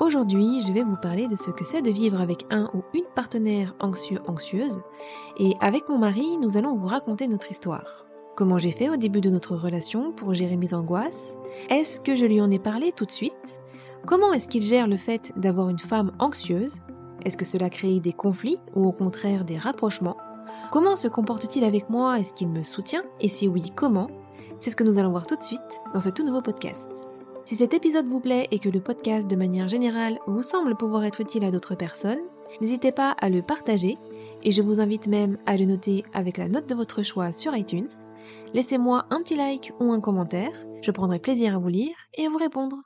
Aujourd'hui, je vais vous parler de ce que c'est de vivre avec un ou une partenaire anxieux-anxieuse et avec mon mari, nous allons vous raconter notre histoire. Comment j'ai fait au début de notre relation pour gérer mes angoisses? Est-ce que je lui en ai parlé tout de suite? Comment est-ce qu'il gère le fait d'avoir une femme anxieuse? Est-ce que cela crée des conflits ou au contraire des rapprochements? Comment se comporte-t-il avec moi? Est-ce qu'il me soutient? Et si oui, comment? C'est ce que nous allons voir tout de suite dans ce tout nouveau podcast. Si cet épisode vous plaît et que le podcast de manière générale vous semble pouvoir être utile à d'autres personnes, n'hésitez pas à le partager et je vous invite même à le noter avec la note de votre choix sur iTunes. Laissez-moi un petit like ou un commentaire, je prendrai plaisir à vous lire et à vous répondre.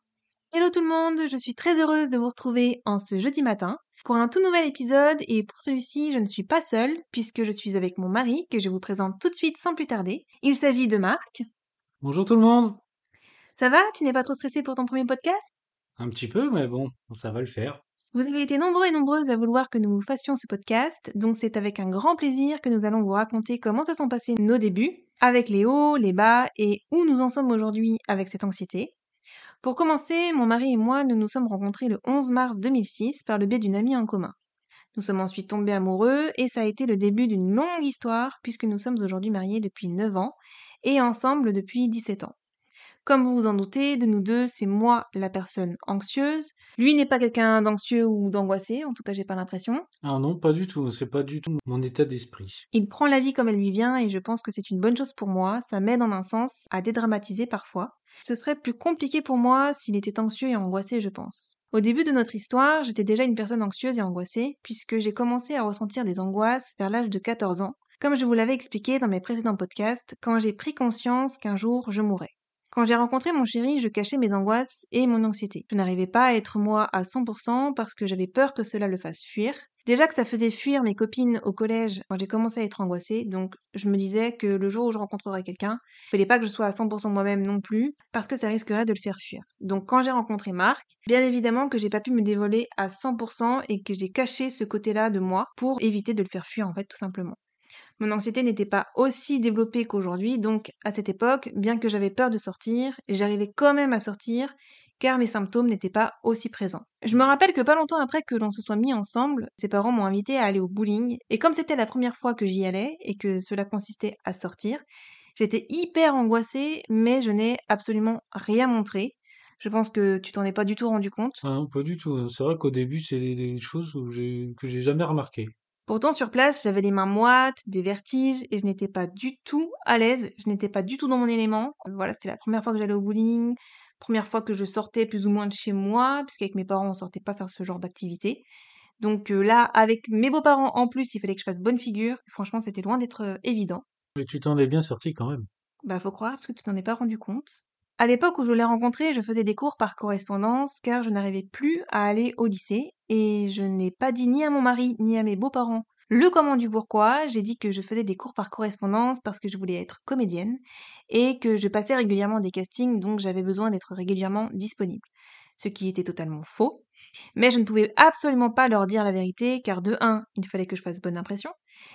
Hello tout le monde, je suis très heureuse de vous retrouver en ce jeudi matin pour un tout nouvel épisode et pour celui-ci je ne suis pas seule puisque je suis avec mon mari que je vous présente tout de suite sans plus tarder. Il s'agit de Marc. Bonjour tout le monde. Ça va? Tu n'es pas trop stressé pour ton premier podcast? Un petit peu, mais bon, ça va le faire. Vous avez été nombreux et nombreuses à vouloir que nous fassions ce podcast, donc c'est avec un grand plaisir que nous allons vous raconter comment se sont passés nos débuts, avec les hauts, les bas et où nous en sommes aujourd'hui avec cette anxiété. Pour commencer, mon mari et moi, nous nous sommes rencontrés le 11 mars 2006 par le biais d'une amie en commun. Nous sommes ensuite tombés amoureux et ça a été le début d'une longue histoire puisque nous sommes aujourd'hui mariés depuis 9 ans et ensemble depuis 17 ans. Comme vous vous en doutez, de nous deux, c'est moi la personne anxieuse. Lui n'est pas quelqu'un d'anxieux ou d'angoissé, en tout cas j'ai pas l'impression. Ah non, pas du tout, c'est pas du tout mon état d'esprit. Il prend la vie comme elle lui vient et je pense que c'est une bonne chose pour moi, ça m'aide en un sens à dédramatiser parfois. Ce serait plus compliqué pour moi s'il était anxieux et angoissé, je pense. Au début de notre histoire, j'étais déjà une personne anxieuse et angoissée, puisque j'ai commencé à ressentir des angoisses vers l'âge de 14 ans, comme je vous l'avais expliqué dans mes précédents podcasts, quand j'ai pris conscience qu'un jour je mourrais. Quand j'ai rencontré mon chéri, je cachais mes angoisses et mon anxiété. Je n'arrivais pas à être moi à 100% parce que j'avais peur que cela le fasse fuir. Déjà que ça faisait fuir mes copines au collège quand j'ai commencé à être angoissée, donc je me disais que le jour où je rencontrerais quelqu'un, il fallait pas que je sois à 100% moi-même non plus, parce que ça risquerait de le faire fuir. Donc quand j'ai rencontré Marc, bien évidemment que j'ai pas pu me dévoiler à 100% et que j'ai caché ce côté-là de moi pour éviter de le faire fuir en fait tout simplement. Mon anxiété n'était pas aussi développée qu'aujourd'hui, donc à cette époque, bien que j'avais peur de sortir, j'arrivais quand même à sortir, car mes symptômes n'étaient pas aussi présents. Je me rappelle que pas longtemps après que l'on se soit mis ensemble, ses parents m'ont invité à aller au bowling, et comme c'était la première fois que j'y allais, et que cela consistait à sortir, j'étais hyper angoissée, mais je n'ai absolument rien montré. Je pense que tu t'en es pas du tout rendu compte. Ah non, pas du tout. C'est vrai qu'au début, c'est des, choses que j'ai jamais remarquées. Pourtant, sur place, j'avais les mains moites, des vertiges, et je n'étais pas du tout à l'aise, je n'étais pas du tout dans mon élément. Voilà, c'était la première fois que j'allais au bowling, première fois que je sortais plus ou moins de chez moi, puisqu'avec mes parents, on sortait pas faire ce genre d'activité. Donc euh, là, avec mes beaux-parents en plus, il fallait que je fasse bonne figure. Franchement, c'était loin d'être euh, évident. Mais tu t'en es bien sorti quand même. Bah, faut croire, parce que tu t'en es pas rendu compte. À l'époque où je l'ai rencontré, je faisais des cours par correspondance car je n'arrivais plus à aller au lycée et je n'ai pas dit ni à mon mari ni à mes beaux-parents le comment du pourquoi. J'ai dit que je faisais des cours par correspondance parce que je voulais être comédienne et que je passais régulièrement des castings donc j'avais besoin d'être régulièrement disponible. Ce qui était totalement faux. Mais je ne pouvais absolument pas leur dire la vérité car de 1, il fallait que je fasse bonne impression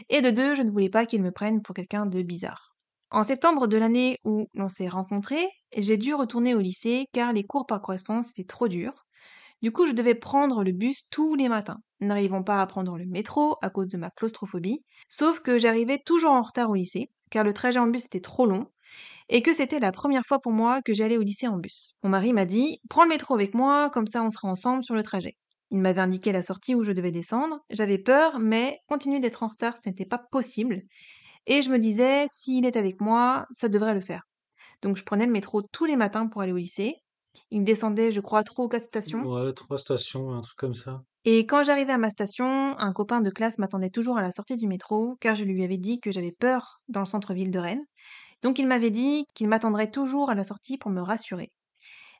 et de 2, je ne voulais pas qu'ils me prennent pour quelqu'un de bizarre. En septembre de l'année où l'on s'est rencontrés, j'ai dû retourner au lycée car les cours par correspondance étaient trop durs. Du coup, je devais prendre le bus tous les matins, n'arrivant pas à prendre le métro à cause de ma claustrophobie, sauf que j'arrivais toujours en retard au lycée, car le trajet en bus était trop long, et que c'était la première fois pour moi que j'allais au lycée en bus. Mon mari m'a dit Prends le métro avec moi, comme ça on sera ensemble sur le trajet. Il m'avait indiqué la sortie où je devais descendre. J'avais peur, mais continuer d'être en retard, ce n'était pas possible. Et je me disais, s'il est avec moi, ça devrait le faire. Donc je prenais le métro tous les matins pour aller au lycée. Il descendait, je crois, trois ou quatre stations. Ouais, trois stations, un truc comme ça. Et quand j'arrivais à ma station, un copain de classe m'attendait toujours à la sortie du métro, car je lui avais dit que j'avais peur dans le centre-ville de Rennes. Donc il m'avait dit qu'il m'attendrait toujours à la sortie pour me rassurer.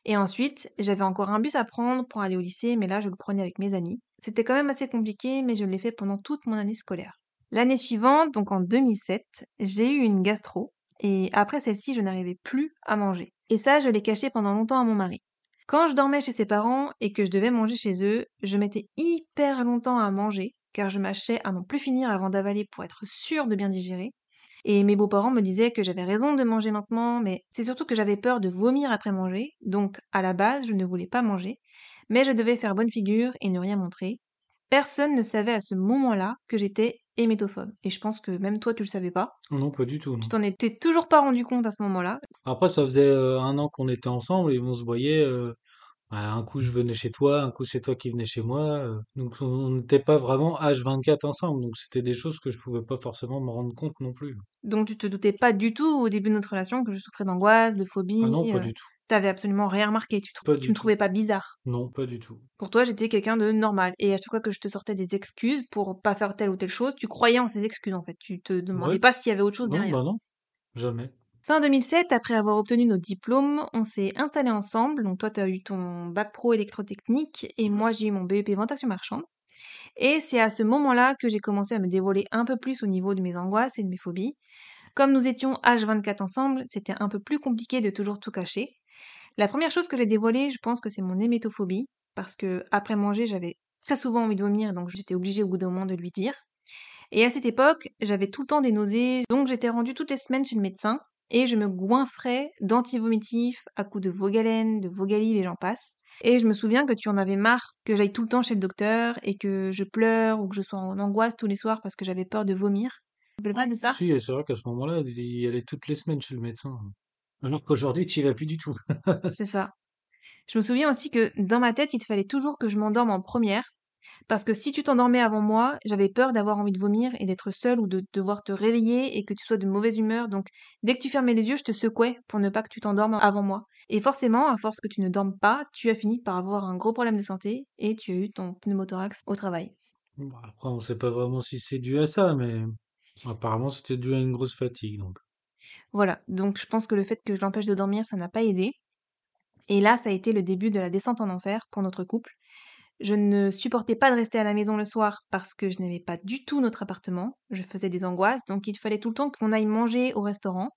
Et ensuite, j'avais encore un bus à prendre pour aller au lycée, mais là, je le prenais avec mes amis. C'était quand même assez compliqué, mais je l'ai fait pendant toute mon année scolaire. L'année suivante, donc en 2007, j'ai eu une gastro, et après celle-ci, je n'arrivais plus à manger. Et ça, je l'ai caché pendant longtemps à mon mari. Quand je dormais chez ses parents et que je devais manger chez eux, je mettais hyper longtemps à manger, car je mâchais à n'en plus finir avant d'avaler pour être sûre de bien digérer. Et mes beaux-parents me disaient que j'avais raison de manger lentement, mais c'est surtout que j'avais peur de vomir après manger, donc à la base je ne voulais pas manger, mais je devais faire bonne figure et ne rien montrer. Personne ne savait à ce moment-là que j'étais hémétophobe. Et je pense que même toi, tu le savais pas. Non, pas du tout. Tu t'en étais toujours pas rendu compte à ce moment-là. Après, ça faisait euh, un an qu'on était ensemble et on se voyait. euh, bah, un coup, je venais chez toi, un coup, c'est toi qui venais chez moi. euh, donc, on n'était pas vraiment H24 ensemble. Donc, c'était des choses que je pouvais pas forcément me rendre compte non plus. Donc tu te doutais pas du tout au début de notre relation que je souffrais d'angoisse, de phobie. Ah non, pas du tout. T'avais absolument rien remarqué. Tu, trou- tu me tout. trouvais pas bizarre. Non, pas du tout. Pour toi, j'étais quelqu'un de normal. Et à chaque fois que je te sortais des excuses pour pas faire telle ou telle chose, tu croyais en ces excuses en fait. Tu te demandais Ouais. pas s'il y avait autre chose Non, derrière. bah non, jamais. Fin 2007, après avoir obtenu nos diplômes, on s'est installés ensemble. Donc toi, tu as eu ton bac pro électrotechnique et moi, j'ai eu mon BEP vente action marchande. Et c'est à ce moment-là que j'ai commencé à me dévoiler un peu plus au niveau de mes angoisses et de mes phobies. Comme nous étions H24 ensemble, c'était un peu plus compliqué de toujours tout cacher. La première chose que j'ai dévoilée, je pense que c'est mon hémétophobie, parce que après manger, j'avais très souvent envie de vomir, donc j'étais obligée au bout d'un moment de lui dire. Et à cette époque, j'avais tout le temps des nausées, donc j'étais rendue toutes les semaines chez le médecin, et je me goinfrais d'antivomitifs à coups de Vogalène, de Vogalib et j'en passe. Et je me souviens que tu en avais marre que j'aille tout le temps chez le docteur et que je pleure ou que je sois en angoisse tous les soirs parce que j'avais peur de vomir. Tu te pas de ça? Si, c'est vrai qu'à ce moment-là, il allait toutes les semaines chez le médecin. Alors qu'aujourd'hui, tu y vas plus du tout. C'est ça. Je me souviens aussi que dans ma tête, il fallait toujours que je m'endorme en première. Parce que si tu t'endormais avant moi, j'avais peur d'avoir envie de vomir et d'être seule ou de devoir te réveiller et que tu sois de mauvaise humeur. Donc, dès que tu fermais les yeux, je te secouais pour ne pas que tu t'endormes avant moi. Et forcément, à force que tu ne dormes pas, tu as fini par avoir un gros problème de santé et tu as eu ton pneumothorax au travail. Bon, après, on sait pas vraiment si c'est dû à ça, mais apparemment, c'était dû à une grosse fatigue. Donc, Voilà. Donc, je pense que le fait que je l'empêche de dormir, ça n'a pas aidé. Et là, ça a été le début de la descente en enfer pour notre couple. Je ne supportais pas de rester à la maison le soir parce que je n'aimais pas du tout notre appartement. Je faisais des angoisses, donc il fallait tout le temps qu'on aille manger au restaurant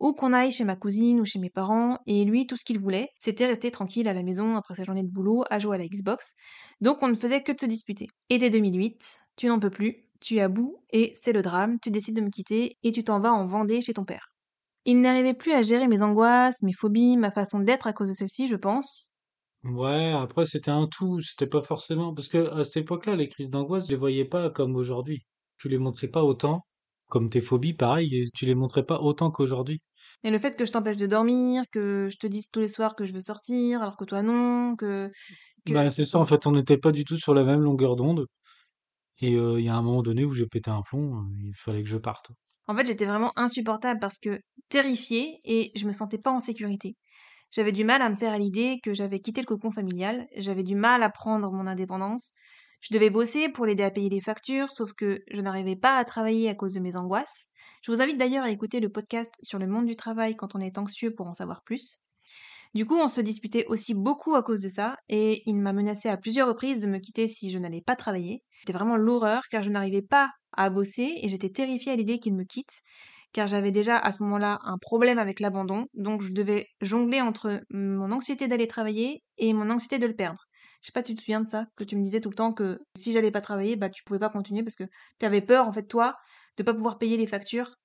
ou qu'on aille chez ma cousine ou chez mes parents. Et lui, tout ce qu'il voulait, c'était rester tranquille à la maison après sa journée de boulot à jouer à la Xbox. Donc on ne faisait que de se disputer. Et dès 2008, tu n'en peux plus, tu es à bout et c'est le drame. Tu décides de me quitter et tu t'en vas en Vendée chez ton père. Il n'arrivait plus à gérer mes angoisses, mes phobies, ma façon d'être à cause de celle-ci, je pense. ouais, après, c'était un tout. C'était pas forcément. Parce que à cette époque-là, les crises d'angoisse, je les voyais pas comme aujourd'hui. Tu les montrais pas autant. Comme tes phobies, pareil, tu les montrais pas autant qu'aujourd'hui. Et le fait que je t'empêche de dormir, que je te dise tous les soirs que je veux sortir, alors que toi non, que... que... Bah, c'est ça, en fait, on n'était pas du tout sur la même longueur d'onde. Et il y a un moment donné où j'ai pété un plomb, il fallait que je parte. En fait, j'étais vraiment insupportable parce que terrifiée et je me sentais pas en sécurité. J'avais du mal à me faire à l'idée que j'avais quitté le cocon familial, j'avais du mal à prendre mon indépendance. Je devais bosser pour l'aider à payer les factures, sauf que je n'arrivais pas à travailler à cause de mes angoisses. Je vous invite d'ailleurs à écouter le podcast sur le monde du travail quand on est anxieux pour en savoir plus. Du coup, on se disputait aussi beaucoup à cause de ça, et il m'a menacé à plusieurs reprises de me quitter si je n'allais pas travailler. C'était vraiment l'horreur, car je n'arrivais pas à bosser, et j'étais terrifiée à l'idée qu'il me quitte, car j'avais déjà à ce moment-là un problème avec l'abandon, donc je devais jongler entre mon anxiété d'aller travailler et mon anxiété de le perdre. Je sais pas si tu te souviens de ça, que tu me disais tout le temps que si j'allais pas travailler, bah tu pouvais pas continuer parce que tu avais peur, en fait, toi, de pas pouvoir payer les factures.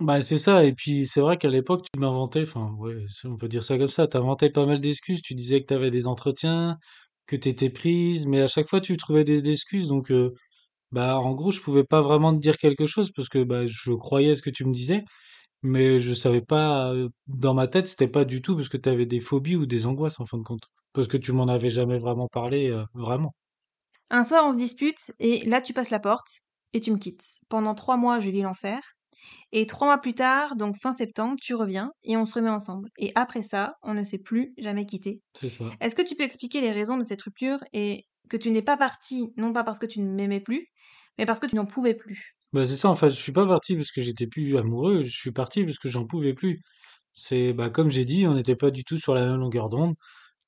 Bah, c'est ça, et puis c'est vrai qu'à l'époque, tu m'inventais, enfin, ouais, on peut dire ça comme ça, t'inventais pas mal d'excuses, tu disais que t'avais des entretiens, que t'étais prise, mais à chaque fois, tu trouvais des excuses, donc, bah, en gros, je pouvais pas vraiment te dire quelque chose, parce que, bah, je croyais ce que tu me disais, mais je savais pas, dans ma tête, c'était pas du tout parce que t'avais des phobies ou des angoisses, en fin de compte, parce que tu m'en avais jamais vraiment parlé, vraiment. Un soir, on se dispute, et là, tu passes la porte, et tu me quittes. Pendant trois mois, je vis l'enfer. Et trois mois plus tard, donc fin septembre, tu reviens et on se remet ensemble. Et après ça, on ne s'est plus jamais quitté. C'est ça. Est-ce que tu peux expliquer les raisons de cette rupture et que tu n'es pas parti, non pas parce que tu ne m'aimais plus, mais parce que tu n'en pouvais plus? Bah c'est ça, en fait, je suis pas parti parce que j'étais plus amoureux, je suis parti parce que j'en pouvais plus. C'est bah comme j'ai dit, on n'était pas du tout sur la même longueur d'onde.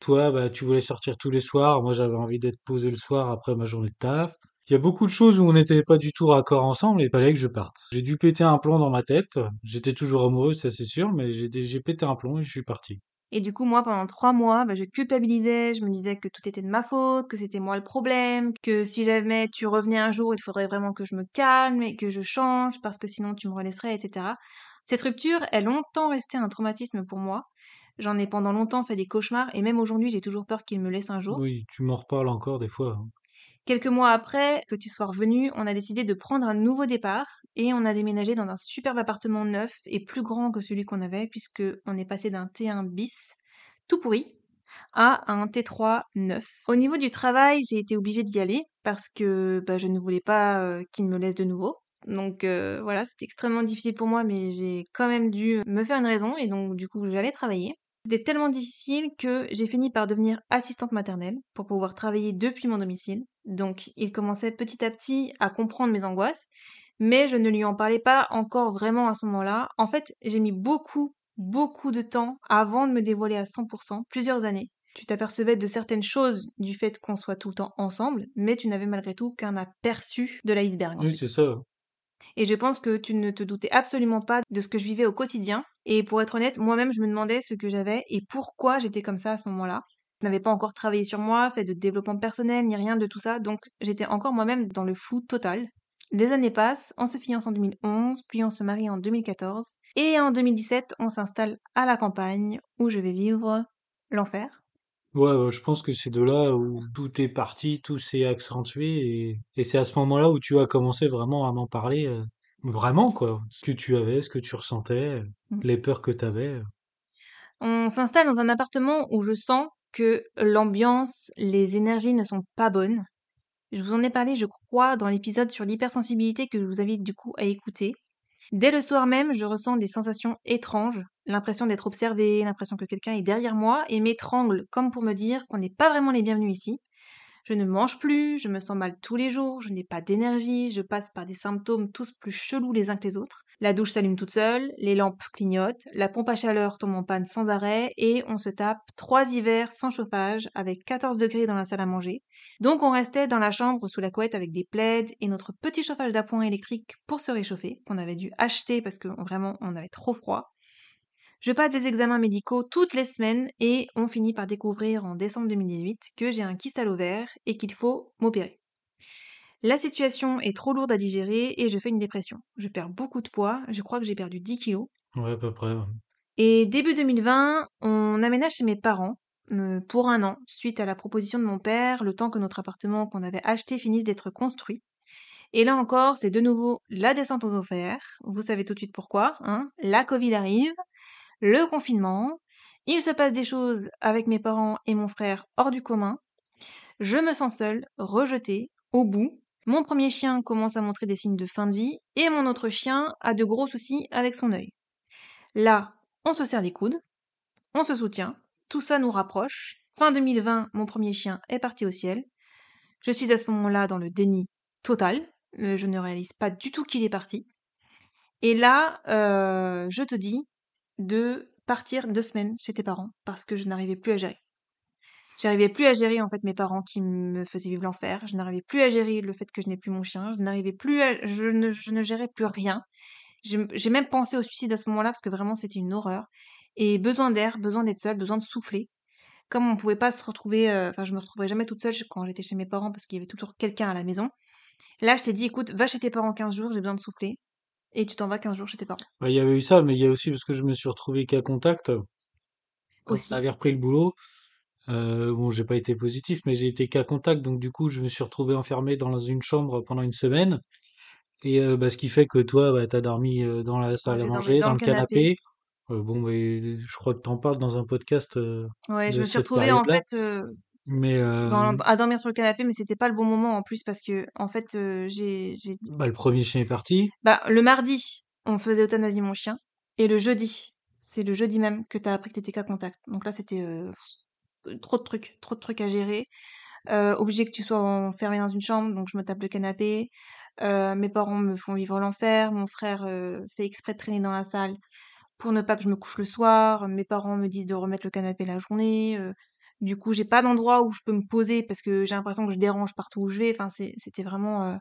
Toi, bah tu voulais sortir tous les soirs, moi j'avais envie d'être posé le soir après ma journée de taf. Il y a beaucoup de choses où on n'était pas du tout raccord ensemble et il fallait que je parte. J'ai dû péter un plomb dans ma tête. J'étais toujours amoureux, ça c'est sûr, mais j'ai pété un plomb et je suis parti. Et du coup, moi, pendant trois mois, bah, je culpabilisais, je me disais que tout était de ma faute, que c'était moi le problème, que si jamais tu revenais un jour, il faudrait vraiment que je me calme et que je change parce que sinon tu me relaisserais, etc. Cette rupture est longtemps restée un traumatisme pour moi. J'en ai pendant longtemps fait des cauchemars et même aujourd'hui, j'ai toujours peur qu'il me laisse un jour. Oui, tu m'en reparles encore des fois. Quelques mois après que tu sois revenu, on a décidé de prendre un nouveau départ et on a déménagé dans un superbe appartement neuf et plus grand que celui qu'on avait puisque on est passé d'un T1 bis tout pourri à un T3 neuf. Au niveau du travail, j'ai été obligée d'y aller parce que bah, je ne voulais pas euh, qu'il me laisse de nouveau. Donc euh, voilà, c'était extrêmement difficile pour moi, mais j'ai quand même dû me faire une raison et donc du coup j'allais travailler. C'était tellement difficile que j'ai fini par devenir assistante maternelle pour pouvoir travailler depuis mon domicile. Donc il commençait petit à petit à comprendre mes angoisses, mais je ne lui en parlais pas encore vraiment à ce moment-là. En fait, j'ai mis beaucoup, beaucoup de temps avant de me dévoiler à 100%, plusieurs années. Tu t'apercevais de certaines choses du fait qu'on soit tout le temps ensemble, mais tu n'avais malgré tout qu'un aperçu de l'iceberg. Oui, c'est ça. Et je pense que tu ne te doutais absolument pas de ce que je vivais au quotidien. Et pour être honnête, moi-même, je me demandais ce que j'avais et pourquoi j'étais comme ça à ce moment-là. Je n'avais pas encore travaillé sur moi, fait de développement personnel, ni rien de tout ça, donc j'étais encore moi-même dans le flou total. Les années passent, on se fiance en 2011, puis on se marie en 2014, et en 2017, on s'installe à la campagne, où je vais vivre l'enfer. Ouais, ouais, je pense que c'est de là où tout est parti, tout s'est accentué et, et c'est à ce moment-là où tu as commencé vraiment à m'en parler, euh, vraiment quoi, ce que tu avais, ce que tu ressentais, Mm. les peurs que tu avais. On s'installe dans un appartement où je sens que l'ambiance, les énergies ne sont pas bonnes. Je vous en ai parlé, je crois, dans l'épisode sur l'hypersensibilité que je vous invite du coup à écouter. Dès le soir même, je ressens des sensations étranges, l'impression d'être observée, l'impression que quelqu'un est derrière moi et m'étrangle comme pour me dire qu'on n'est pas vraiment les bienvenus ici. Je ne mange plus, je me sens mal tous les jours, je n'ai pas d'énergie, je passe par des symptômes tous plus chelous les uns que les autres. La douche s'allume toute seule, les lampes clignotent, la pompe à chaleur tombe en panne sans arrêt et on se tape trois hivers sans chauffage avec 14 degrés dans la salle à manger. Donc on restait dans la chambre sous la couette avec des plaids et notre petit chauffage d'appoint électrique pour se réchauffer qu'on avait dû acheter parce que vraiment on avait trop froid. Je passe des examens médicaux toutes les semaines et on finit par découvrir en décembre 2018 que j'ai un kyste à l'ovaire et qu'il faut m'opérer. La situation est trop lourde à digérer et je fais une dépression. Je perds beaucoup de poids, je crois que j'ai perdu 10 kilos. Ouais, à peu près. ouais. Et début 2020, on aménage chez mes parents euh, pour un an, suite à la proposition de mon père, le temps que notre appartement qu'on avait acheté finisse d'être construit. Et là encore, c'est de nouveau la descente aux enfers. Vous savez tout de suite pourquoi. Hein la Covid arrive, le confinement, il se passe des choses avec mes parents et mon frère hors du commun. Je me sens seule, rejetée, au bout. Mon premier chien commence à montrer des signes de fin de vie et mon autre chien a de gros soucis avec son œil. Là, on se serre les coudes, on se soutient, tout ça nous rapproche. Fin 2020, mon premier chien est parti au ciel. Je suis à ce moment-là dans le déni total. Euh, je ne réalise pas du tout qu'il est parti. Et là, euh, je te dis de partir deux semaines chez tes parents parce que je n'arrivais plus à gérer. J'arrivais plus à gérer en fait mes parents qui me faisaient vivre l'enfer. Je n'arrivais plus à gérer le fait que je n'ai plus mon chien. Je n'arrivais plus à, je ne, je ne gérais plus rien. J'ai même pensé au suicide à ce moment-là parce que vraiment c'était une horreur. Et besoin d'air, besoin d'être seule, besoin de souffler. Comme on pouvait pas se retrouver, euh, enfin je me retrouvais jamais toute seule quand j'étais chez mes parents parce qu'il y avait toujours quelqu'un à la maison. Là je t'ai dit écoute va chez tes parents 15 jours, j'ai besoin de souffler. Et tu t'en vas 15 jours chez tes parents. Ouais, Il y avait eu ça, mais il y a aussi parce que je me suis retrouvé qu'à contact quand Aussi. repris le boulot. Euh, bon, j'ai pas été positif, mais j'ai été cas contact, donc du coup, je me suis retrouvé enfermé dans une chambre pendant une semaine. Et euh, bah, ce qui fait que toi, bah, t'as dormi euh, dans la salle à j'ai dormi manger, dans dans le le canapé. canapé. Euh, bon, mais je crois que t'en parles dans un podcast euh, Ouais, je de me suis cette retrouvée en période-là. fait euh, Mais dans- à dormir sur le canapé, mais c'était pas le bon moment en plus parce que en fait euh, j'ai j'ai bah, le premier chien est parti. bah le mardi on faisait euthanasie mon chien. Et le jeudi, c'est le jeudi même que t'as appris que t'étais cas contact. Donc là, c'était euh, trop de trucs, trop de trucs à gérer. Euh, obligé que tu sois enfermé dans une chambre, donc je me tape le canapé. Euh, mes parents me font vivre l'enfer. Mon frère euh, fait exprès de traîner dans la salle pour ne pas que je me couche le soir. Mes parents me disent de remettre le canapé la journée. euh, du coup, j'ai pas d'endroit où je peux me poser parce que j'ai l'impression que je dérange partout où je vais. Enfin, c'était vraiment, euh,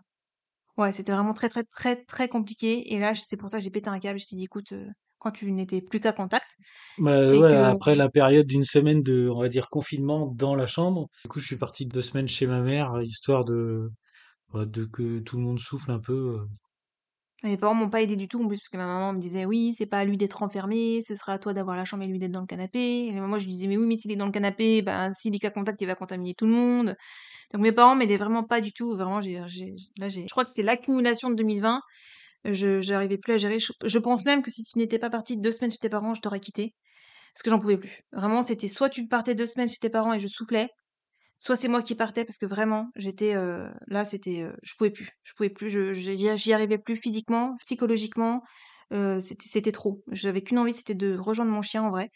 ouais, c'était vraiment très, très, très, très compliqué. Et là, c'est pour ça que j'ai pété un câble. Je t'ai dit, écoute, euh, quand tu n'étais plus qu'à contact Bah et ouais, que après la période d'une semaine de, on va dire, confinement dans la chambre, du coup, je suis parti deux semaines chez ma mère, histoire de, bah, de que tout le monde souffle un peu. euh. mes parents m'ont pas aidé du tout en plus parce que ma maman me disait, oui, c'est pas à lui d'être enfermé, ce sera à toi d'avoir la chambre et lui d'être dans le canapé. Et moi, je lui disais, mais oui, mais s'il est dans le canapé, ben, s'il est qu'à contact, il va contaminer tout le monde. Donc mes parents m'aidaient vraiment pas du tout. Vraiment, j'ai, j'ai, là, j'ai, je crois que c'est l'accumulation de 2020 Je j'arrivais plus à gérer. Je, pense même que si tu n'étais pas partie deux semaines chez tes parents, je t'aurais quitté. Parce que j'en pouvais plus. Vraiment, c'était soit tu partais deux semaines chez tes parents et je soufflais, soit c'est moi qui partais parce que vraiment, j'étais euh, là, c'était, euh, je pouvais plus, je pouvais plus, je j'y arrivais plus physiquement, psychologiquement, euh, c'était trop. J'avais qu'une envie, c'était de rejoindre mon chien en vrai.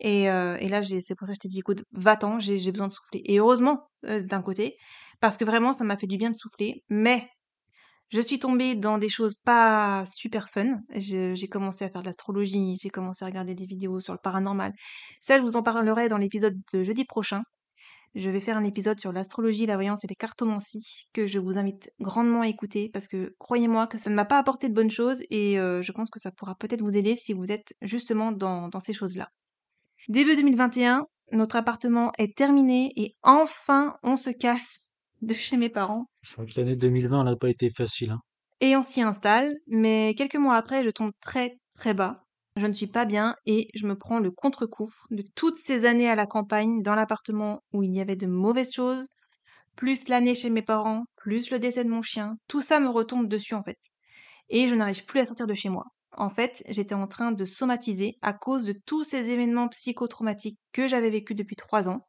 Et, euh, et là, c'est pour ça que je t'ai dit, écoute, va-t'en, j'ai besoin de souffler. Et heureusement, euh, d'un côté, parce que vraiment, ça m'a fait du bien de souffler. Mais je suis tombée dans des choses pas super fun. J'ai commencé à faire de l'astrologie, j'ai commencé à regarder des vidéos sur le paranormal. Ça, je vous en parlerai dans l'épisode de jeudi prochain. Je vais faire un épisode sur l'astrologie, la voyance et les cartomancies que je vous invite grandement à écouter parce que croyez-moi que ça ne m'a pas apporté de bonnes choses et euh, je pense que ça pourra peut-être vous aider si vous êtes justement dans ces choses-là. Début 2021, notre appartement est terminé et enfin on se casse de chez mes parents l'année 2020, elle n'a pas été facile, hein. et on s'y installe, mais quelques mois après, je tombe très très bas. Je ne suis pas bien et je me prends le contre-coup de toutes ces années à la campagne, dans l'appartement où il y avait de mauvaises choses, plus l'année chez mes parents, plus le décès de mon chien. Tout ça me retombe dessus en fait. Et je n'arrive plus à sortir de chez moi. En fait, j'étais en train de somatiser à cause de tous ces événements psychotraumatiques que j'avais vécus depuis trois ans.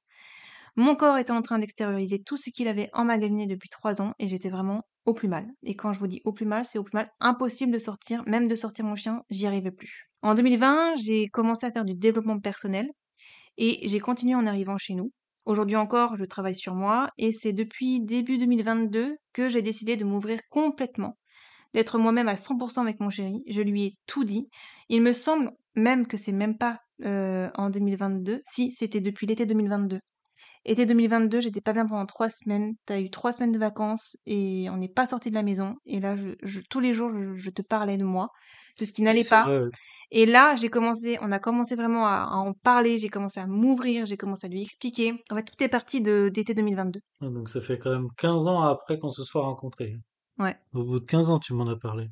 Mon corps était en train d'extérioriser tout ce qu'il avait emmagasiné depuis trois ans et j'étais vraiment au plus mal. Et quand je vous dis au plus mal, c'est au plus mal impossible de sortir, même de sortir mon chien, j'y arrivais plus. En 2020, j'ai commencé à faire du développement personnel et j'ai continué en arrivant chez nous. Aujourd'hui encore, je travaille sur moi et c'est depuis début 2022 que j'ai décidé de m'ouvrir complètement, d'être moi-même à 100% avec mon chéri. Je lui ai tout dit. Il me semble même que c'est même pas euh, en 2022. Si, c'était depuis l'été 2022. Été 2022, j'étais pas bien pendant trois semaines. T'as eu trois semaines de vacances et on n'est pas sorti de la maison. Et là, je, je- tous les jours, je, je te parlais de moi, de ce qui n'allait pas. vrai. Et là, j'ai commencé, on a commencé vraiment à, à en parler. J'ai commencé à m'ouvrir, j'ai commencé à lui expliquer. En fait, tout est parti de d'été 2022. Ah, Donc ça fait quand même 15 ans après qu'on se soit rencontrés. Ouais. Au bout de 15 ans, tu m'en as parlé.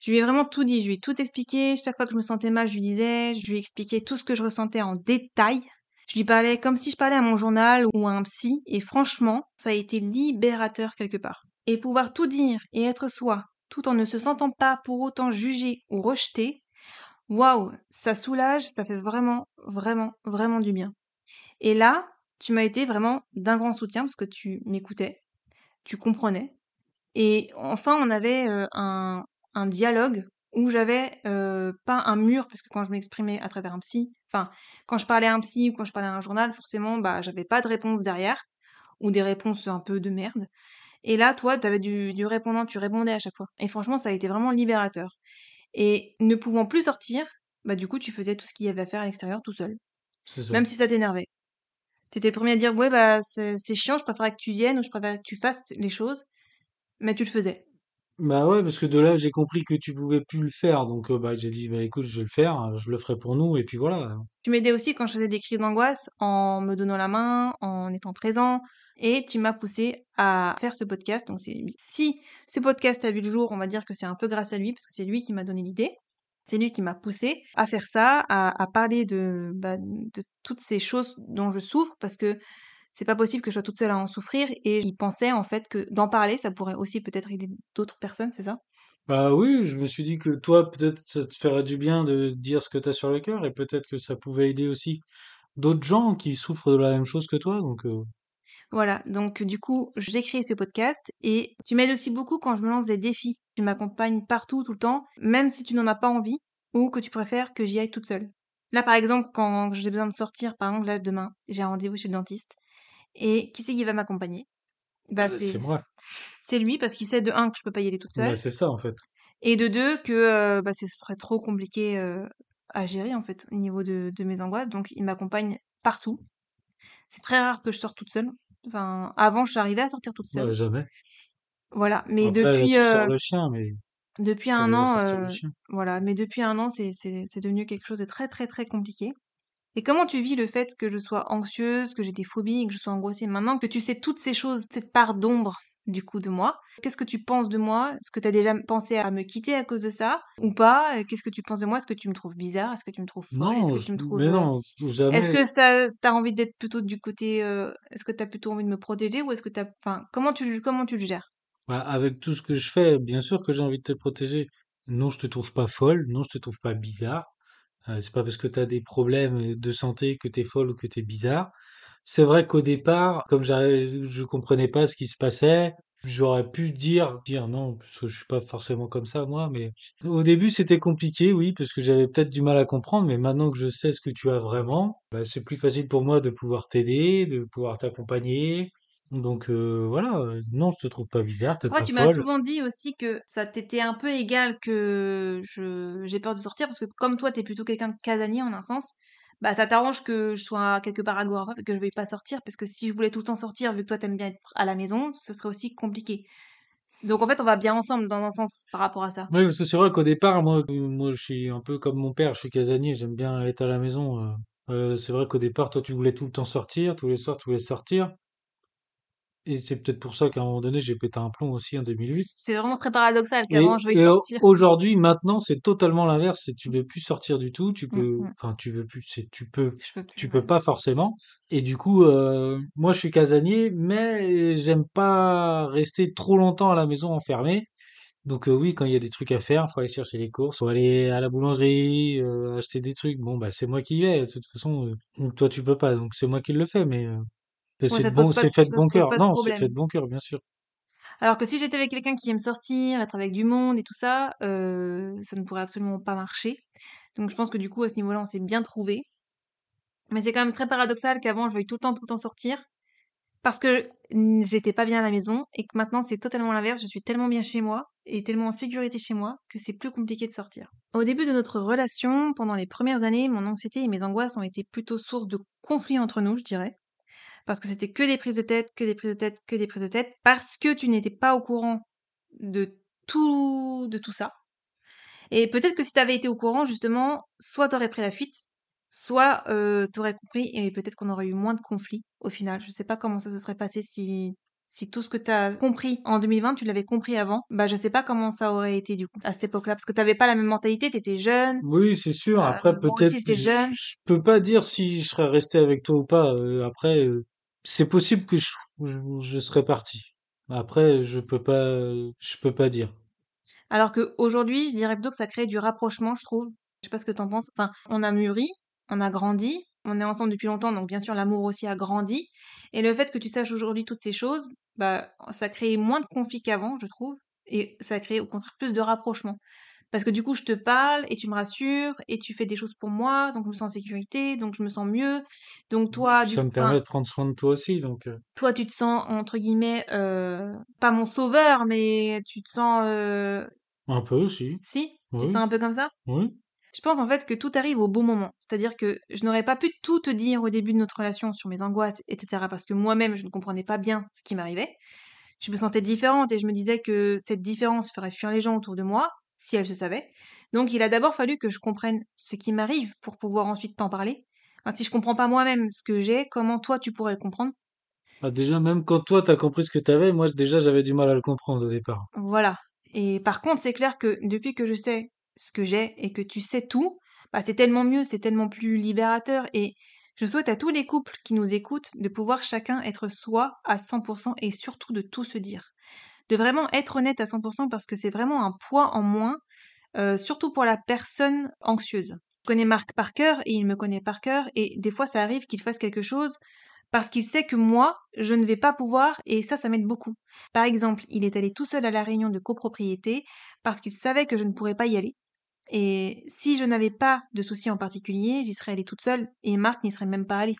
Je lui ai vraiment tout dit, je lui ai tout expliqué. Chaque fois que je me sentais mal, je lui disais, je lui expliquais tout ce que je ressentais en détail. Je lui parlais comme si je parlais à mon journal ou à un psy, et franchement, ça a été libérateur quelque part. Et pouvoir tout dire et être soi, tout en ne se sentant pas pour autant jugé ou rejeté, waouh, ça soulage, ça fait vraiment, vraiment, vraiment du bien. Et là, tu m'as été vraiment d'un grand soutien parce que tu m'écoutais, tu comprenais, et enfin, on avait euh, un, un dialogue où j'avais euh, pas un mur, parce que quand je m'exprimais à travers un psy, enfin, quand je parlais à un psy ou quand je parlais à un journal, forcément, bah, j'avais pas de réponse derrière, ou des réponses un peu de merde. Et là, toi, t'avais du, du répondant, tu répondais à chaque fois. Et franchement, ça a été vraiment libérateur. Et ne pouvant plus sortir, bah, du coup, tu faisais tout ce qu'il y avait à faire à l'extérieur tout seul. Ça. Même si ça t'énervait. T'étais le premier à dire, ouais, bah, c'est c'est chiant, je préférais que tu viennes ou je préférais que tu fasses les choses, mais tu le faisais. Bah ouais, parce que de là, j'ai compris que tu pouvais plus le faire. Donc euh, bah, j'ai dit, bah écoute, je vais le faire, je le ferai pour nous, et puis voilà. Tu m'aidais aussi quand je faisais des crises d'angoisse en me donnant la main, en étant présent, et tu m'as poussé à faire ce podcast. Donc si ce podcast a vu le jour, on va dire que c'est un peu grâce à lui parce que c'est lui qui m'a donné l'idée. C'est lui qui m'a poussé à faire ça, à, à parler de, bah, de toutes ces choses dont je souffre parce que c'est pas possible que je sois toute seule à en souffrir et il pensait en fait que d'en parler ça pourrait aussi peut-être aider d'autres personnes, c'est ça? Bah oui, je me suis dit que toi, peut-être, ça te ferait du bien de dire ce que t'as sur le cœur, et peut-être que ça pouvait aider aussi d'autres gens qui souffrent de la même chose que toi. Donc euh, Voilà, donc du coup, j'ai créé ce podcast et tu m'aides aussi beaucoup quand je me lance des défis. Tu m'accompagnes partout, tout le temps, même si tu n'en as pas envie ou que tu préfères que j'y aille toute seule. Là, par exemple, quand j'ai besoin de sortir, par exemple, là, demain, j'ai un rendez-vous chez le dentiste. Et qui c'est qui va m'accompagner? Bah, C'est moi. C'est lui parce qu'il sait de un que je peux pas y aller toute seule. Bah, c'est ça en fait. Et de deux que euh, bah, ce serait trop compliqué euh, à gérer en fait au niveau de, de mes angoisses. Donc il m'accompagne partout. C'est très rare que je sorte toute seule. Enfin, avant, je suis arrivée à sortir toute seule. Ouais, jamais. Voilà, mais depuis. Tu euh, le chien, mais. Depuis un an, voilà, mais depuis un an, c'est devenu quelque chose de très très très compliqué. Et comment tu vis le fait que je sois anxieuse, que j'ai des phobies, que je sois angoissée maintenant que tu sais toutes ces choses, cette part d'ombre du coup de moi? Qu'est-ce que tu penses de moi? Est-ce que tu as déjà pensé à me quitter à cause de ça? Ou pas? Qu'est-ce que tu penses de moi? Est-ce que tu me trouves bizarre? Est-ce que tu me trouves folle? Est-ce que tu me trouves mais non, jamais. Est-ce que ça t'as envie d'être plutôt du côté euh, est-ce que tu as plutôt envie de me protéger ou est-ce que tu enfin comment tu comment tu le gères? Bah, avec tout ce que je fais, bien sûr que j'ai envie de te protéger. Non, je te trouve pas folle, non, je te trouve pas bizarre. Euh, c'est pas parce que tu as des problèmes de santé que tu es folle ou que tu es bizarre. C'est vrai qu'au départ, comme je comprenais pas ce qui se passait, j'aurais pu dire, dire non, parce que je suis pas forcément comme ça, moi, mais au début, c'était compliqué, oui, parce que j'avais peut-être du mal à comprendre, mais maintenant que je sais ce que tu as vraiment, bah, c'est plus facile pour moi de pouvoir t'aider, de pouvoir t'accompagner, donc euh, voilà, euh, non, je te trouve pas bizarre, t'es pas tu m'as souvent dit aussi que ça t'était un peu égal que je j'ai peur de sortir parce que comme toi t'es plutôt quelqu'un de casanier en un sens, bah ça t'arrange que je sois quelque part à Goa et que je veuille pas sortir parce que si je voulais tout le temps sortir vu que toi t'aimes bien être à la maison, ce serait aussi compliqué. Donc en fait on va bien ensemble dans un sens par rapport à ça. Oui, parce que c'est vrai qu'au départ moi moi je suis un peu comme mon père, je suis casanier, j'aime bien être à la maison. Euh, euh, c'est vrai qu'au départ toi tu voulais tout le temps sortir, tous les soirs tu voulais sortir. Et c'est peut-être pour ça qu'à un moment donné, j'ai pété un plomb aussi en 2008. C'est vraiment très paradoxal qu'avant je veuille sortir. Aujourd'hui, maintenant, c'est totalement l'inverse. C'est tu veux plus sortir du tout. Tu mmh, peux, mmh. enfin, tu veux plus. C'est tu peux. peux tu peux pas forcément. Et du coup, euh, moi, je suis casanier, mais j'aime pas rester trop longtemps à la maison enfermé. Donc euh, oui, quand il y a des trucs à faire, faut aller chercher les courses, faut aller à la boulangerie, euh, acheter des trucs. Bon, bah c'est moi qui y vais. De toute façon, toi tu peux pas, donc c'est moi qui le fais. Mais c'est bon, c'est fait de bon cœur. Non, c'est fait de bon cœur, bien sûr. Alors que si j'étais avec quelqu'un qui aime sortir, être avec du monde et tout ça, euh, ça ne pourrait absolument pas marcher. Donc je pense que du coup, à ce niveau-là, on s'est bien trouvé. Mais c'est quand même très paradoxal qu'avant, je veuille tout le temps, tout le temps sortir. Parce que j'étais pas bien à la maison et que maintenant c'est totalement l'inverse. Je suis tellement bien chez moi et tellement en sécurité chez moi que c'est plus compliqué de sortir. Au début de notre relation, pendant les premières années, mon anxiété et mes angoisses ont été plutôt source de conflits entre nous, je dirais parce que c'était que des prises de tête, que des prises de tête, que des prises de tête, parce que tu n'étais pas au courant de tout, de tout ça. Et peut-être que si tu avais été au courant, justement, soit t'aurais pris la fuite, soit euh, t'aurais compris, et peut-être qu'on aurait eu moins de conflits au final. Je sais pas comment ça se serait passé si si tout ce que tu as compris en 2020, tu l'avais compris avant, bah je sais pas comment ça aurait été du coup à cette époque-là parce que tu n'avais pas la même mentalité, tu étais jeune. Oui, c'est sûr. Euh, après peut-être si j'étais jeune. Je, peux pas dire si je serais resté avec toi ou pas. Euh, après euh, c'est possible que je, serais parti. Après, je peux pas, je peux pas dire. Alors qu'aujourd'hui, je dirais plutôt que ça crée du rapprochement, je trouve. Je sais pas ce que t'en penses. Enfin, on a mûri, on a grandi, on est ensemble depuis longtemps, donc bien sûr l'amour aussi a grandi. Et le fait que tu saches aujourd'hui toutes ces choses, bah, ça crée moins de conflits qu'avant, je trouve. Et ça crée au contraire plus de rapprochement. Parce que du coup, je te parle et tu me rassures et tu fais des choses pour moi, donc je me sens en sécurité, donc je me sens mieux. Donc toi, ça me permet de prendre soin de toi aussi, donc. Euh. Toi, tu te sens entre guillemets euh, pas mon sauveur, mais tu te sens. Euh... Un peu aussi. Si? Tu te sens un peu comme ça? Oui. Je pense en fait que tout arrive au bon moment. C'est-à-dire que je n'aurais pas pu tout te dire au début de notre relation sur mes angoisses, etc. Parce que moi-même, je ne comprenais pas bien ce qui m'arrivait. Je me sentais différente et je me disais que cette différence ferait fuir les gens autour de moi, si elle se savait. Donc il a d'abord fallu que je comprenne ce qui m'arrive pour pouvoir ensuite t'en parler. si je comprends pas moi-même ce que j'ai, comment toi tu pourrais le comprendre? Ah, Déjà, même quand toi t'as compris ce que t'avais, moi déjà j'avais du mal à le comprendre au départ. Voilà. Et par contre, c'est clair que depuis que je sais ce que j'ai et que tu sais tout, bah, c'est tellement mieux, c'est tellement plus libérateur. Et je souhaite à tous les couples qui nous écoutent de pouvoir chacun être soi à 100% et surtout de tout se dire de vraiment être honnête à 100% parce que c'est vraiment un poids en moins, euh, surtout pour la personne anxieuse. Je connais Marc par cœur et il me connaît par cœur et des fois ça arrive qu'il fasse quelque chose parce qu'il sait que moi, je ne vais pas pouvoir et ça, ça m'aide beaucoup. Par exemple, il est allé tout seul à la réunion de copropriété parce qu'il savait que je ne pourrais pas y aller. Et si je n'avais pas de soucis en particulier, j'y serais allée toute seule et Marc n'y serait même pas allé.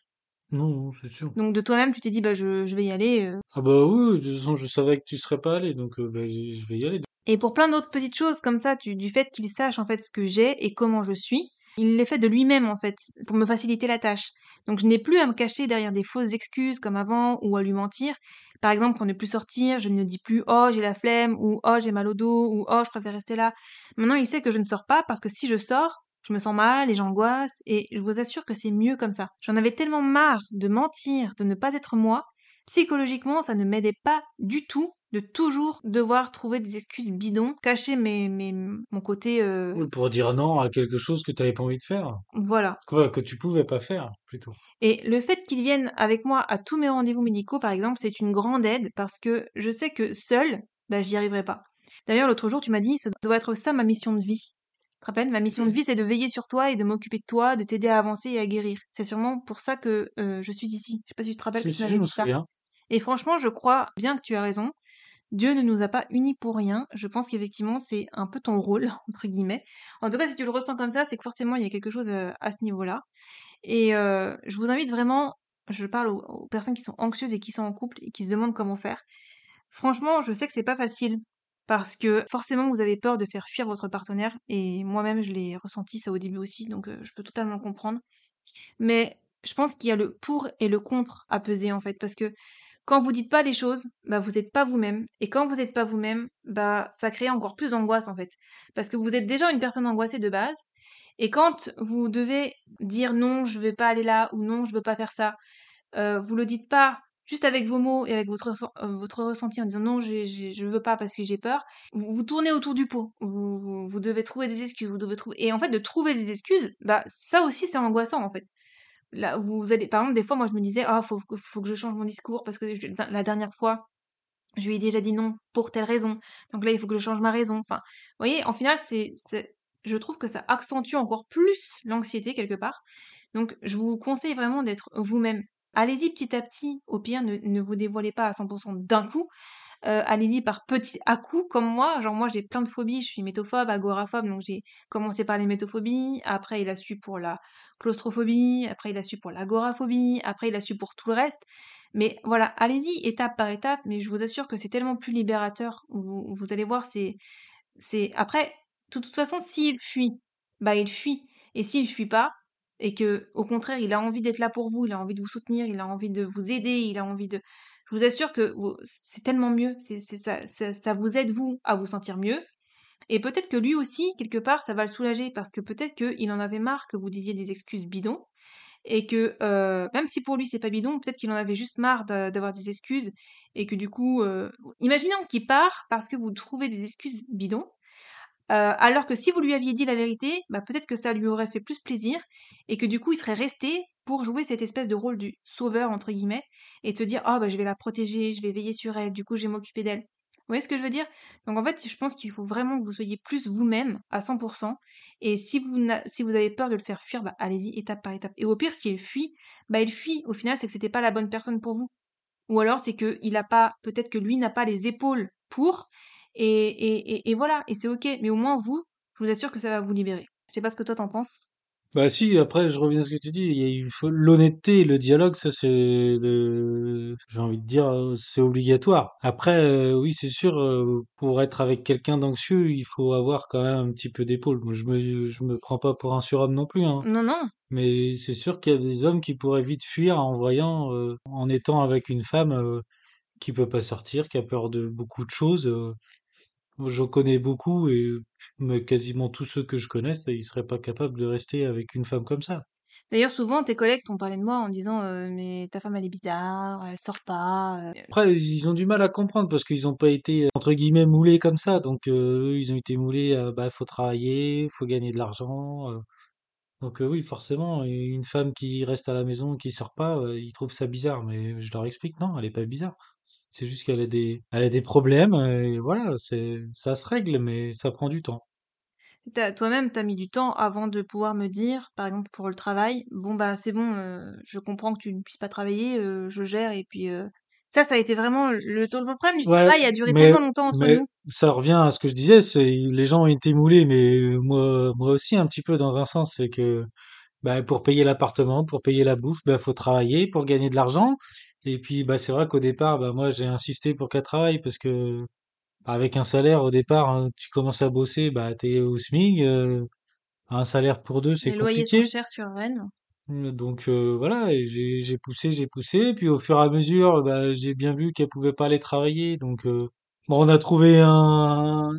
Non, non, c'est sûr. Donc de toi-même, tu t'es dit, bah je, je vais y aller. euh. Ah bah oui, de toute façon, je savais que tu serais pas allé, donc euh, bah, je vais y aller. Et pour plein d'autres petites choses comme ça, tu- du fait qu'il sache en fait ce que j'ai et comment je suis, il l'est fait de lui-même en fait, pour me faciliter la tâche. Donc je n'ai plus à me cacher derrière des fausses excuses comme avant ou à lui mentir. Par exemple, pour ne plus sortir, je ne dis plus oh j'ai la flemme ou oh j'ai mal au dos ou oh je préfère rester là. Maintenant il sait que je ne sors pas parce que si je sors, je me sens mal et j'angoisse et je vous assure que c'est mieux comme ça. J'en avais tellement marre de mentir, de ne pas être moi. Psychologiquement, ça ne m'aidait pas du tout de toujours devoir trouver des excuses bidons, cacher mes, mes, mon côté... euh, pour dire non à quelque chose que tu n'avais pas envie de faire. voilà. Quoi, que tu pouvais pas faire, plutôt. Et le fait qu'il vienne avec moi à tous mes rendez-vous médicaux, par exemple, c'est une grande aide parce que je sais que seule, bah, j'y arriverai pas. D'ailleurs, l'autre jour, tu m'as dit, ça doit être ça ma mission de vie. Te rappelles Ma mission de vie, c'est de veiller sur toi et de m'occuper de toi, de t'aider à avancer et à guérir. C'est sûrement pour ça que euh, je suis ici. Je sais pas si tu te rappelles que tu m'avais dit ça. souviens. Et franchement, je crois bien que tu as raison. Dieu ne nous a pas unis pour rien. Je pense qu'effectivement, c'est un peu ton rôle, entre guillemets. En tout cas, si tu le ressens comme ça, c'est que forcément, il y a quelque chose euh, à ce niveau-là. Et euh, je vous invite vraiment, je parle aux, aux personnes qui sont anxieuses et qui sont en couple et qui se demandent comment faire. Franchement, je sais que c'est pas facile parce que forcément, vous avez peur de faire fuir votre partenaire et moi-même, je l'ai ressenti ça au début aussi, donc je peux totalement comprendre. Mais je pense qu'il y a le pour et le contre à peser en fait, parce que quand vous dites pas les choses, bah vous n'êtes pas vous-même, et quand vous n'êtes pas vous-même, bah ça crée encore plus d'angoisse en fait, parce que vous êtes déjà une personne angoissée de base, et quand vous devez dire non, je vais pas aller là ou non, je veux pas faire ça, euh, vous le dites pas juste avec vos mots et avec votre, euh, votre ressenti en disant non, j'ai- je veux pas parce que j'ai peur, vous, vous tournez autour du pot. Vous, vous, devez trouver des excuses, vous devez. Et en fait, de trouver des excuses, bah ça aussi c'est angoissant en fait. Là, vous allez, par exemple, des fois, moi je me disais, ah, faut, que- faut que je change mon discours parce que je- la dernière fois, je lui ai déjà dit non pour telle raison. Donc là, il faut que je change ma raison. Enfin, vous voyez, en final, c'est, je trouve que ça accentue encore plus l'anxiété quelque part. Donc, je vous conseille vraiment d'être vous-même. Allez-y petit à petit. Au pire, ne, ne vous dévoilez pas à 100% d'un coup. Euh, allez-y par petits à coups, comme moi. Genre, moi, j'ai plein de phobies. Je suis métophobe, agoraphobe. Donc, j'ai commencé par les métophobies. Après, il a su pour la claustrophobie. Après, il a su pour l'agoraphobie. Après, il a su pour tout le reste. Mais voilà, allez-y étape par étape, mais je vous assure que c'est tellement plus libérateur. Vous, allez voir, c'est, c'est après, de toute façon, s'il fuit, bah il fuit. Et s'il fuit pas, et que au contraire, il a envie d'être là pour vous, il a envie de vous soutenir, il a envie de vous aider, il a envie de, je vous assure que c'est tellement mieux. C'est, ça, ça, vous aide vous à vous sentir mieux. Et peut-être que lui aussi, quelque part, ça va le soulager parce que peut-être qu'il en avait marre que vous disiez des excuses bidons et que euh, même si pour lui c'est pas bidon, peut-être qu'il en avait juste marre d'a- d'avoir des excuses et que du coup, euh, imaginons qu'il part parce que vous trouvez des excuses bidons, euh, alors que si vous lui aviez dit la vérité, bah peut-être que ça lui aurait fait plus plaisir et que du coup il serait resté pour jouer cette espèce de rôle du sauveur entre guillemets et te dire oh bah je vais la protéger, je vais veiller sur elle, du coup je vais m'occuper d'elle. Vous voyez ce que je veux dire? Donc en fait, je pense qu'il faut vraiment que vous soyez plus vous-même à 100%. Et si vous, si vous avez peur de le faire fuir, bah allez-y étape par étape. Et au pire, s'il fuit, bah il fuit. Au final, c'est que c'était pas la bonne personne pour vous. Ou alors c'est que il a pas, peut-être que lui n'a pas les épaules pour. Et, et, et, et voilà, et c'est ok. Mais au moins vous, je vous assure que ça va vous libérer. Je sais pas ce que toi t'en penses. Bah si, après je reviens à ce que tu dis, il faut l'honnêteté et le dialogue, ça c'est le, j'ai envie de dire, euh, c'est obligatoire. Après, euh, oui, c'est sûr, euh, pour être avec quelqu'un d'anxieux, il faut avoir quand même un petit peu d'épaule. Moi, je me, je me prends pas pour un surhomme non plus, hein. Non, non. Mais c'est sûr qu'il y a des hommes qui pourraient vite fuir en voyant, euh, en étant avec une femme qui peut pas sortir, qui a peur de beaucoup de choses. J'en connais beaucoup et mais quasiment tous ceux que je connaisse, ils seraient pas capables de rester avec une femme comme ça. D'ailleurs, souvent, tes collègues t'ont parlé de moi en disant euh, Mais ta femme, elle est bizarre, elle sort pas. euh. Après, ils ont du mal à comprendre parce qu'ils ont pas été, entre guillemets, moulés comme ça. Donc, euh, eux, ils ont été moulés, euh, bah, faut travailler, faut gagner de l'argent. euh. Donc, euh, oui, forcément, une femme qui reste à la maison, qui sort pas, euh, ils trouvent ça bizarre. Mais je leur explique, non, elle est pas bizarre. C'est juste qu'elle a des, elle a des problèmes, et voilà, c'est, ça se règle, mais ça prend du temps. T'as- Toi-même, t'as mis du temps avant de pouvoir me dire, par exemple pour le travail, bon bah c'est bon, euh, je comprends que tu ne puisses pas travailler, euh, je gère et puis euh, ça, ça a été vraiment le, le problème du Ouais, travail a duré mais, tellement longtemps entre mais nous. ça revient à ce que je disais, c'est les gens ont été moulés, mais euh, moi, moi aussi un petit peu dans un sens, c'est que bah, pour payer l'appartement, pour payer la bouffe, bah, faut travailler pour gagner de l'argent. Et puis bah, c'est vrai qu'au départ, bah, moi j'ai insisté pour qu'elle travaille parce que bah, avec un salaire au départ, hein, tu commences à bosser, bah t'es au SMIC, euh, un salaire pour deux, c'est Les loyers sont chers sur Rennes. Mmh, Donc euh, voilà, j'ai j'ai poussé, j'ai poussé, puis au fur et à mesure, bah, j'ai bien vu qu'elle pouvait pas aller travailler, donc euh, bon, on a trouvé un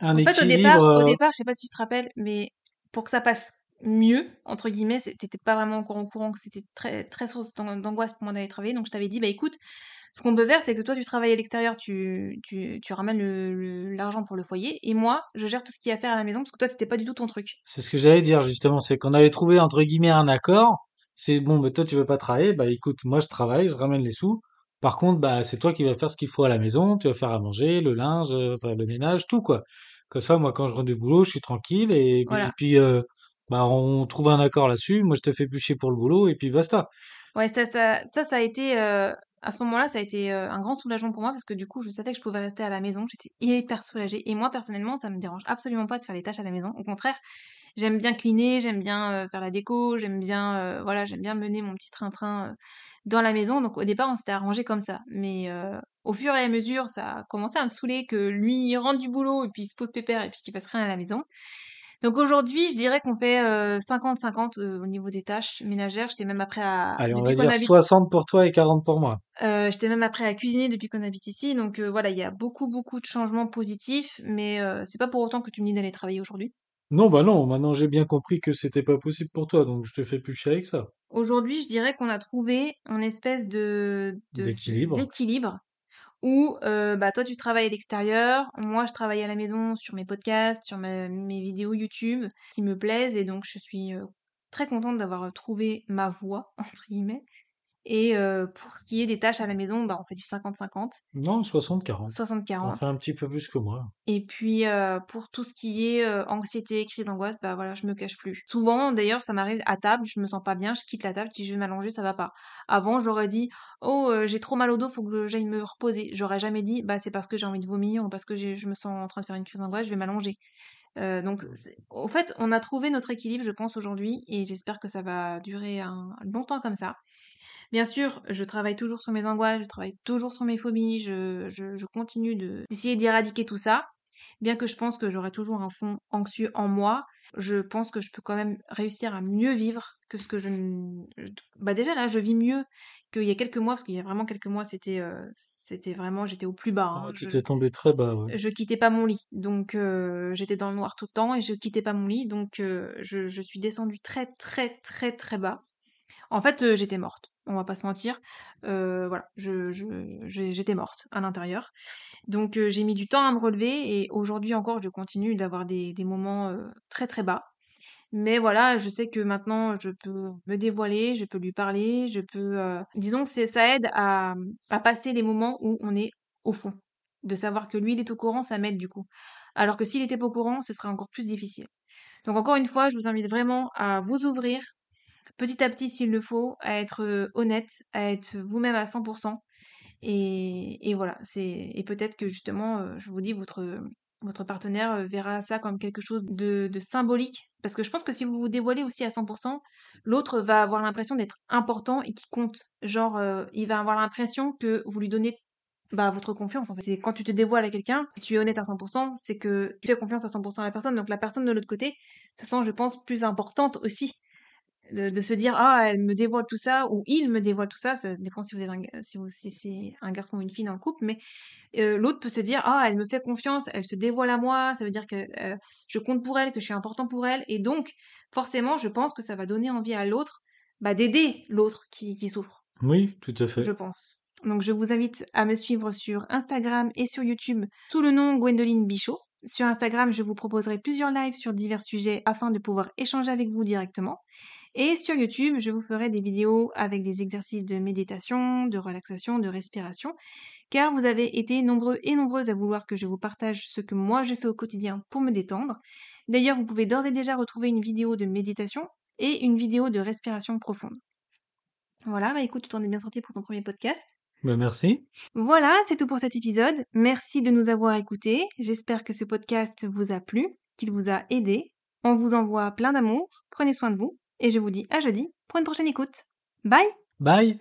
un En fait, au départ, au euh, départ, je sais pas si tu te rappelles, mais pour que ça passe mieux, entre guillemets, t'étais pas vraiment encore au courant que c'était très, très source d'an- d'angoisse pour moi d'aller travailler. Donc, je t'avais dit, bah écoute, ce qu'on peut faire, c'est que toi, tu travailles à l'extérieur, tu, tu, tu ramènes l'argent pour le foyer, et moi, je gère tout ce qu'il y a à faire à la maison, parce que toi, c'était pas du tout ton truc. C'est ce que j'allais dire justement, c'est qu'on avait trouvé entre guillemets un accord. C'est bon, bah toi tu veux pas travailler, bah écoute, moi je travaille, je ramène les sous. Par contre, bah c'est toi qui vas faire ce qu'il faut à la maison, tu vas faire à manger, le linge, euh, enfin le ménage, tout quoi. Comme ça, moi quand je rentre du boulot, je suis tranquille et puis, Voilà. et puis euh, bah on trouve un accord là-dessus. Moi je te fais chier pour le boulot et puis basta. Ouais, ça, ça, ça, ça a été, euh, à ce moment-là, ça a été euh, un grand soulagement pour moi parce que du coup, je savais que je pouvais rester à la maison. J'étais hyper soulagée. Et moi, personnellement, ça me dérange absolument pas de faire les tâches à la maison. Au contraire, j'aime bien cleaner, j'aime bien euh, faire la déco, j'aime bien, euh, voilà, j'aime bien mener mon petit train-train euh, dans la maison. Donc au départ, on s'était arrangé comme ça. Mais euh, au fur et à mesure, ça a commencé à me saouler que lui il rentre du boulot et puis il se pose pépère et puis qu'il passe rien à la maison. Donc aujourd'hui, je dirais qu'on fait euh, 50-50 euh, au niveau des tâches ménagères. J'étais même après à... Allez, on va dire habite 60 pour toi et 40 pour moi. euh, j'étais même après à cuisiner depuis qu'on habite ici, donc euh, voilà, il y a beaucoup beaucoup de changements positifs, mais euh, c'est pas pour autant que tu me dis d'aller travailler aujourd'hui. Non, bah non, maintenant j'ai bien compris que c'était pas possible pour toi, donc je te fais plus chier avec ça. Aujourd'hui, je dirais qu'on a trouvé une espèce de- D'équilibre. Où euh, bah toi tu travailles à l'extérieur, moi je travaille à la maison sur mes podcasts, sur mes vidéos YouTube qui me plaisent et donc je suis euh, très contente d'avoir trouvé ma voie entre guillemets. Et euh, pour ce qui est des tâches à la maison, bah on fait du 50-50, Non, 60-40. T'en 60-40. fais un petit peu plus que moi. Et puis euh, pour tout ce qui est euh, anxiété, crise d'angoisse, bah voilà, je me cache plus. Souvent, d'ailleurs, ça m'arrive à table, je me sens pas bien, je quitte la table, je dis je vais m'allonger, ça va pas. Avant, j'aurais dit oh j'ai trop mal au dos, faut que j'aille me reposer. J'aurais jamais dit bah c'est parce que j'ai envie de vomir ou parce que je me sens en train de faire une crise d'angoisse, je vais m'allonger. Euh, donc au fait, on a trouvé notre équilibre, je pense aujourd'hui, et j'espère que ça va durer un longtemps comme ça. Bien sûr, je travaille toujours sur mes angoisses, je travaille toujours sur mes phobies, je, je, je continue de d'essayer d'éradiquer tout ça. Bien que je pense que j'aurai toujours un fond anxieux en moi, je pense que je peux quand même réussir à mieux vivre que ce que je... Bah déjà là, je vis mieux qu'il y a quelques mois, parce qu'il y a vraiment quelques mois, c'était euh, c'était vraiment, j'étais au plus bas. Hein. Je, t'étais tombé très bas, ouais. je quittais pas mon lit, donc euh, j'étais dans le noir tout le temps et je quittais pas mon lit, donc euh, je, je suis descendue très très très très bas. En fait, j'étais morte, on va pas se mentir. Voilà, j'étais morte à l'intérieur. Donc j'ai mis du temps à me relever et aujourd'hui encore, je continue d'avoir des moments, très, très bas. Mais voilà, je sais que maintenant je peux me dévoiler, je peux lui parler, je peux, disons que ça aide à, à passer les moments où on est au fond. De savoir que lui, il est au courant, ça m'aide du coup. Alors que s'il était pas au courant, ce serait encore plus difficile. Donc encore une fois, je vous invite vraiment à vous ouvrir petit à petit s'il le faut, à être honnête, à être vous-même à 100%. Et, et voilà, c'est et peut-être que justement, je vous dis, votre, votre partenaire verra ça comme quelque chose de, de symbolique. Parce que je pense que si vous vous dévoilez aussi à 100%, l'autre va avoir l'impression d'être important et qui compte. Genre, il va avoir l'impression que vous lui donnez bah, votre confiance en fait. C'est quand tu te dévoiles à quelqu'un, tu es honnête à 100%, c'est que tu fais confiance à 100% à la personne. Donc la personne de l'autre côté se sent, je pense, plus importante aussi de, de se dire ah elle me dévoile tout ça ou il me dévoile tout ça ça dépend si vous êtes un, si, vous, si c'est un garçon ou une fille dans le couple mais euh, l'autre peut se dire ah elle me fait confiance elle se dévoile à moi ça veut dire que euh, je compte pour elle que je suis important pour elle et donc forcément je pense que ça va donner envie à l'autre bah, d'aider l'autre qui, qui souffre Oui, tout à je fait. pense donc je vous invite à me suivre sur Instagram et sur YouTube sous le nom Gwendoline Bichot sur Instagram, je vous proposerai plusieurs lives sur divers sujets afin de pouvoir échanger avec vous directement. Et sur YouTube, je vous ferai des vidéos avec des exercices de méditation, de relaxation, de respiration car vous avez été nombreux et nombreuses à vouloir que je vous partage ce que moi je fais au quotidien pour me détendre. D'ailleurs, vous pouvez d'ores et déjà retrouver une vidéo de méditation et une vidéo de respiration profonde. Voilà, bah écoute, tu t'en es bien sorti pour ton premier podcast. Bah merci. Voilà, c'est tout pour cet épisode. Merci de nous avoir écoutés. J'espère que ce podcast vous a plu, qu'il vous a aidé. On vous envoie plein d'amour, prenez soin de vous, et je vous dis à jeudi pour une prochaine écoute. Bye Bye